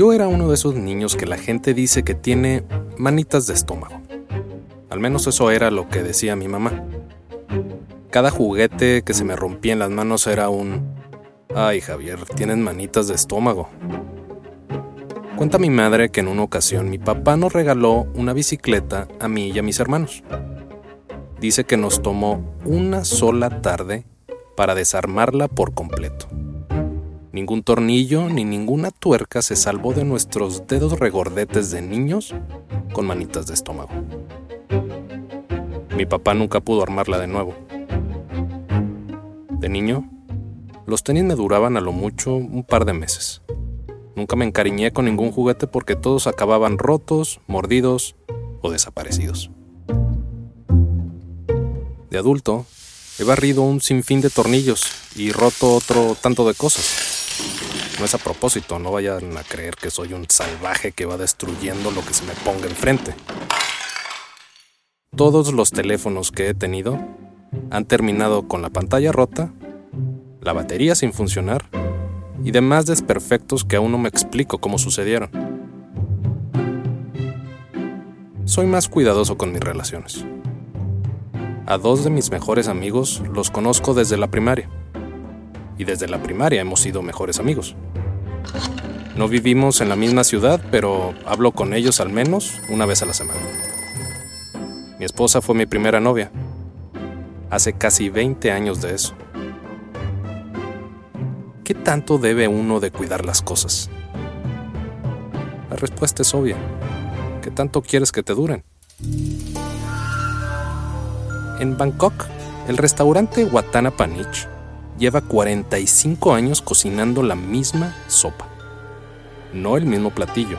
Yo era uno de esos niños que la gente dice que tiene manitas de estómago. Al menos eso era lo que decía mi mamá. Cada juguete que se me rompía en las manos era un... Ay, Javier, tienes manitas de estómago. Cuenta mi madre que en una ocasión mi papá nos regaló una bicicleta a mí y a mis hermanos. Dice que nos tomó una sola tarde para desarmarla por completo. Ningún tornillo ni ninguna tuerca se salvó de nuestros dedos regordetes de niños con manitas de estómago. Mi papá nunca pudo armarla de nuevo. De niño, los tenis me duraban a lo mucho un par de meses. Nunca me encariñé con ningún juguete porque todos acababan rotos, mordidos o desaparecidos. De adulto, he barrido un sinfín de tornillos y roto otro tanto de cosas. No es a propósito, no vayan a creer que soy un salvaje que va destruyendo lo que se me ponga enfrente. Todos los teléfonos que he tenido han terminado con la pantalla rota, la batería sin funcionar y demás desperfectos que aún no me explico cómo sucedieron. Soy más cuidadoso con mis relaciones. A dos de mis mejores amigos los conozco desde la primaria. Y desde la primaria hemos sido mejores amigos. No vivimos en la misma ciudad, pero hablo con ellos al menos una vez a la semana. Mi esposa fue mi primera novia. Hace casi 20 años de eso. ¿Qué tanto debe uno de cuidar las cosas? La respuesta es obvia. ¿Qué tanto quieres que te duren? En Bangkok, el restaurante Watana Panich lleva 45 años cocinando la misma sopa. No el mismo platillo,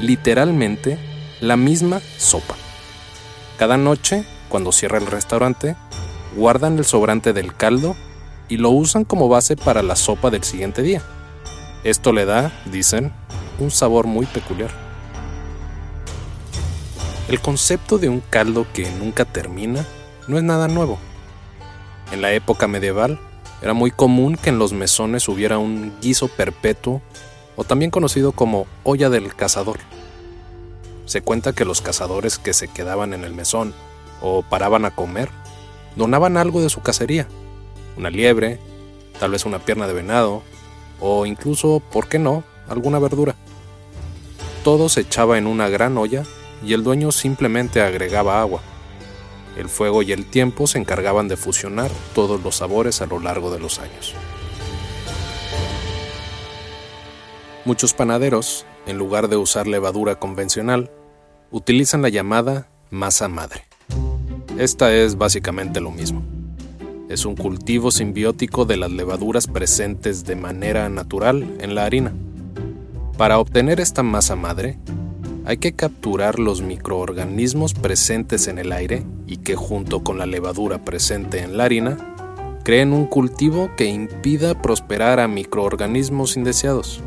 literalmente la misma sopa. Cada noche, cuando cierra el restaurante, guardan el sobrante del caldo y lo usan como base para la sopa del siguiente día. Esto le da, dicen, un sabor muy peculiar. El concepto de un caldo que nunca termina no es nada nuevo. En la época medieval era muy común que en los mesones hubiera un guiso perpetuo o también conocido como olla del cazador. Se cuenta que los cazadores que se quedaban en el mesón o paraban a comer donaban algo de su cacería, una liebre, tal vez una pierna de venado o incluso, ¿por qué no?, alguna verdura. Todo se echaba en una gran olla y el dueño simplemente agregaba agua. El fuego y el tiempo se encargaban de fusionar todos los sabores a lo largo de los años. Muchos panaderos, en lugar de usar levadura convencional, utilizan la llamada masa madre. Esta es básicamente lo mismo. Es un cultivo simbiótico de las levaduras presentes de manera natural en la harina. Para obtener esta masa madre, hay que capturar los microorganismos presentes en el aire y que junto con la levadura presente en la harina, creen un cultivo que impida prosperar a microorganismos indeseados.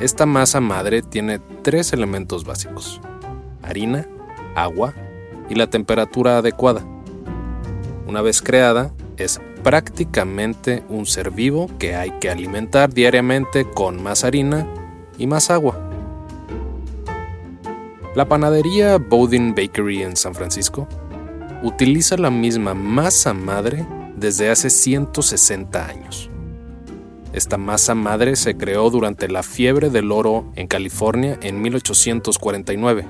Esta masa madre tiene tres elementos básicos, harina, agua y la temperatura adecuada. Una vez creada, es prácticamente un ser vivo que hay que alimentar diariamente con más harina y más agua. La panadería Bowden Bakery en San Francisco utiliza la misma masa madre desde hace 160 años. Esta masa madre se creó durante la fiebre del oro en California en 1849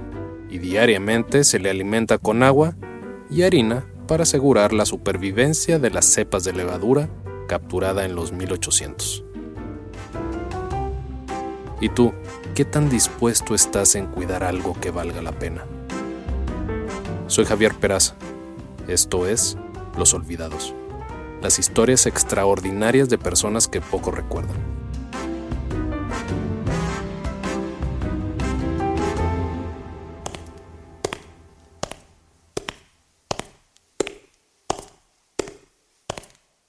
y diariamente se le alimenta con agua y harina para asegurar la supervivencia de las cepas de levadura capturada en los 1800. ¿Y tú, qué tan dispuesto estás en cuidar algo que valga la pena? Soy Javier Peraza. Esto es Los Olvidados las historias extraordinarias de personas que poco recuerdan.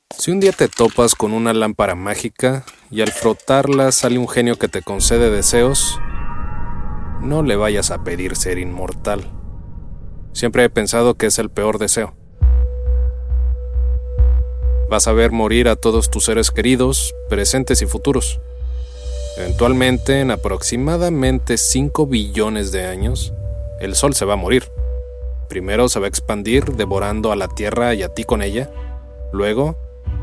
Si un día te topas con una lámpara mágica y al frotarla sale un genio que te concede deseos, no le vayas a pedir ser inmortal. Siempre he pensado que es el peor deseo Vas a ver morir a todos tus seres queridos, presentes y futuros. Eventualmente, en aproximadamente 5 billones de años, el Sol se va a morir. Primero se va a expandir devorando a la Tierra y a ti con ella. Luego,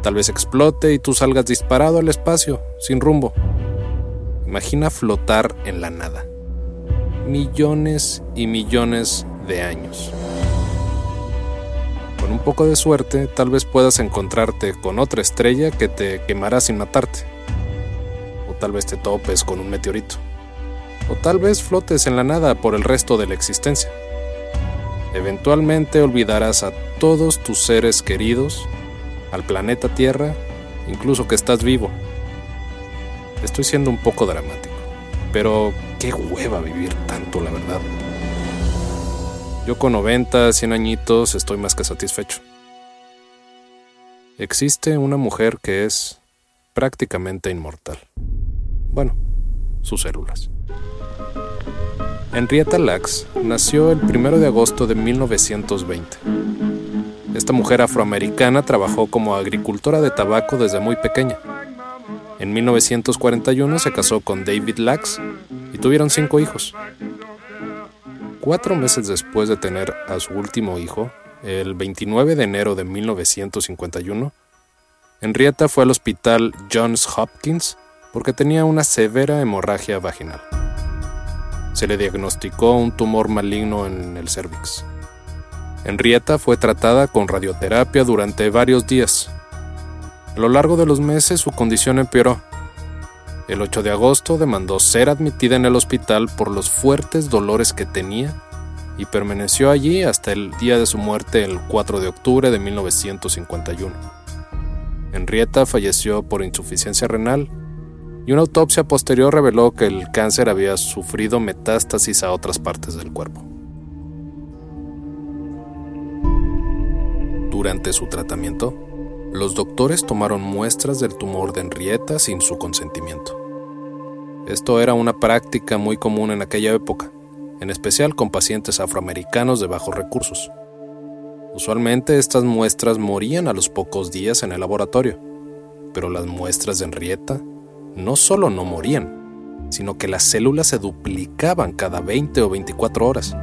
tal vez explote y tú salgas disparado al espacio, sin rumbo. Imagina flotar en la nada. Millones y millones de años un poco de suerte, tal vez puedas encontrarte con otra estrella que te quemará sin matarte. O tal vez te topes con un meteorito. O tal vez flotes en la nada por el resto de la existencia. Eventualmente olvidarás a todos tus seres queridos, al planeta Tierra, incluso que estás vivo. Estoy siendo un poco dramático, pero qué hueva vivir tanto, la verdad. Yo con 90, 100 añitos estoy más que satisfecho. Existe una mujer que es prácticamente inmortal. Bueno, sus células. Henrietta Lacks nació el 1 de agosto de 1920. Esta mujer afroamericana trabajó como agricultora de tabaco desde muy pequeña. En 1941 se casó con David Lacks y tuvieron cinco hijos. Cuatro meses después de tener a su último hijo, el 29 de enero de 1951, Henrietta fue al hospital Johns Hopkins porque tenía una severa hemorragia vaginal. Se le diagnosticó un tumor maligno en el cervix. Henrietta fue tratada con radioterapia durante varios días. A lo largo de los meses su condición empeoró el 8 de agosto demandó ser admitida en el hospital por los fuertes dolores que tenía y permaneció allí hasta el día de su muerte el 4 de octubre de 1951. Henrietta falleció por insuficiencia renal y una autopsia posterior reveló que el cáncer había sufrido metástasis a otras partes del cuerpo. Durante su tratamiento, los doctores tomaron muestras del tumor de Henrietta sin su consentimiento. Esto era una práctica muy común en aquella época, en especial con pacientes afroamericanos de bajos recursos. Usualmente estas muestras morían a los pocos días en el laboratorio, pero las muestras de Henrietta no solo no morían, sino que las células se duplicaban cada 20 o 24 horas.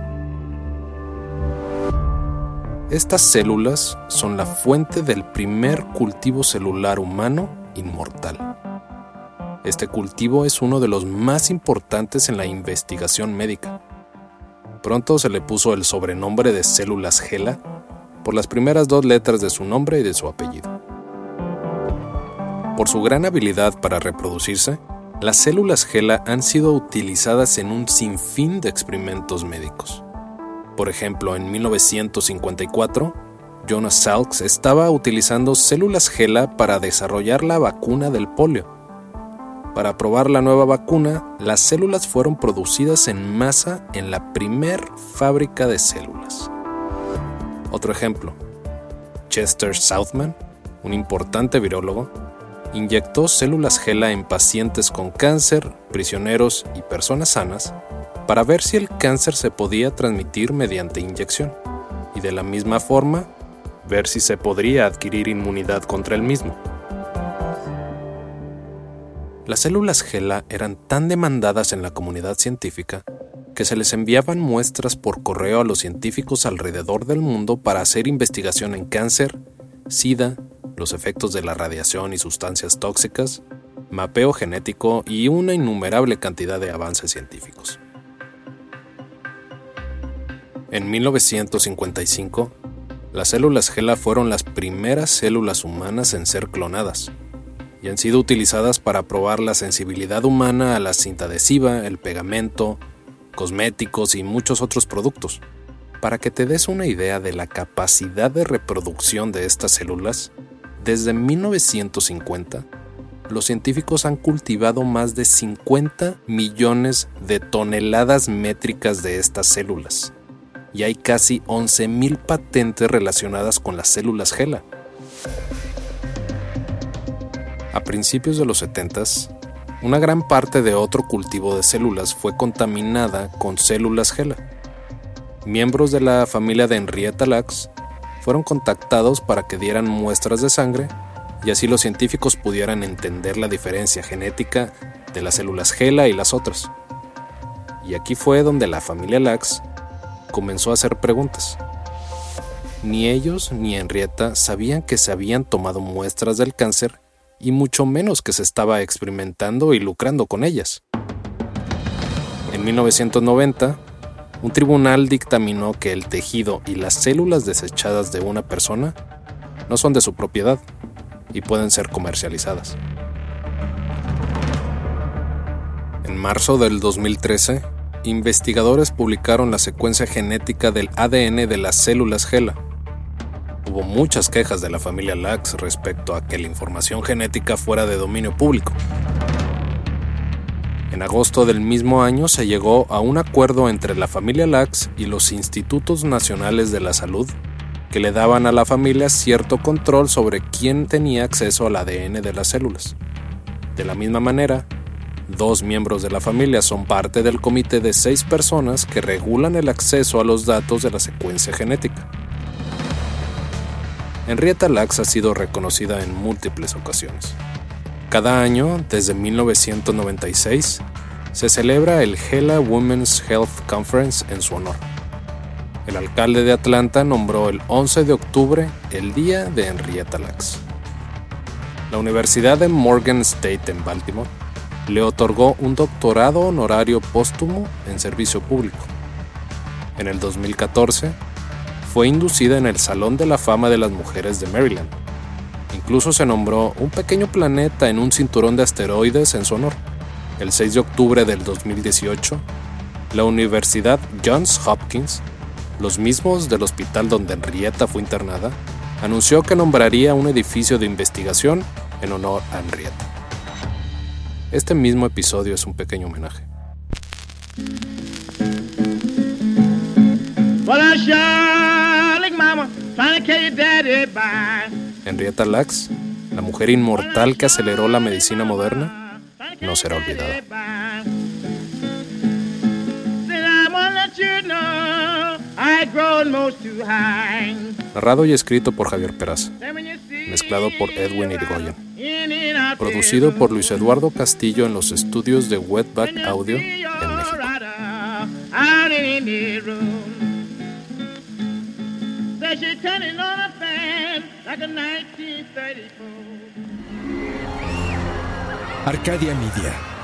Estas células son la fuente del primer cultivo celular humano inmortal. Este cultivo es uno de los más importantes en la investigación médica. Pronto se le puso el sobrenombre de células GELA por las primeras dos letras de su nombre y de su apellido. Por su gran habilidad para reproducirse, las células GELA han sido utilizadas en un sinfín de experimentos médicos. Por ejemplo, en 1954, Jonas Salks estaba utilizando células GELA para desarrollar la vacuna del polio para probar la nueva vacuna, las células fueron producidas en masa en la primer fábrica de células. Otro ejemplo, Chester Southman, un importante virólogo, inyectó células GELA en pacientes con cáncer, prisioneros y personas sanas para ver si el cáncer se podía transmitir mediante inyección y de la misma forma ver si se podría adquirir inmunidad contra el mismo. Las células GELA eran tan demandadas en la comunidad científica que se les enviaban muestras por correo a los científicos alrededor del mundo para hacer investigación en cáncer, SIDA, los efectos de la radiación y sustancias tóxicas, mapeo genético y una innumerable cantidad de avances científicos. En 1955, las células GELA fueron las primeras células humanas en ser clonadas y han sido utilizadas para probar la sensibilidad humana a la cinta adhesiva, el pegamento, cosméticos y muchos otros productos. Para que te des una idea de la capacidad de reproducción de estas células, desde 1950, los científicos han cultivado más de 50 millones de toneladas métricas de estas células, y hay casi 11.000 patentes relacionadas con las células GELA. A principios de los 70, una gran parte de otro cultivo de células fue contaminada con células GELA miembros de la familia de Henrietta Lacks fueron contactados para que dieran muestras de sangre y así los científicos pudieran entender la diferencia genética de las células GELA y las otras. Y aquí fue donde la familia Lacks comenzó a hacer preguntas. Ni ellos ni Henrietta sabían que se habían tomado muestras del cáncer y mucho menos que se estaba experimentando y lucrando con ellas. En 1990, un tribunal dictaminó que el tejido y las células desechadas de una persona no son de su propiedad y pueden ser comercializadas. En marzo del 2013, investigadores publicaron la secuencia genética del ADN de las células GELA. Hubo muchas quejas de la familia Lax respecto a que la información genética fuera de dominio público. En agosto del mismo año se llegó a un acuerdo entre la familia Lax y los Institutos Nacionales de la Salud que le daban a la familia cierto control sobre quién tenía acceso al ADN de las células. De la misma manera, dos miembros de la familia son parte del comité de seis personas que regulan el acceso a los datos de la secuencia genética. Henrietta Lacks ha sido reconocida en múltiples ocasiones. Cada año, desde 1996, se celebra el Gela Women's Health Conference en su honor. El alcalde de Atlanta nombró el 11 de octubre el Día de Henrietta Lacks. La Universidad de Morgan State en Baltimore le otorgó un doctorado honorario póstumo en servicio público. En el 2014, fue inducida en el Salón de la Fama de las Mujeres de Maryland Incluso se nombró un pequeño planeta en un cinturón de asteroides en su honor. El 6 de octubre del 2018, la Universidad Johns Hopkins, los mismos del hospital donde Henrietta fue internada, anunció que nombraría un edificio de investigación en honor a Henrietta. Este mismo episodio es un pequeño homenaje. Henrietta Lacks, la mujer inmortal que aceleró la medicina moderna, no será olvidada. Narrado y escrito por Javier Peraza. Mezclado por Edwin Irigoyen. Producido por Luis Eduardo Castillo en los estudios de Wetback Audio en México. Arcadia Media.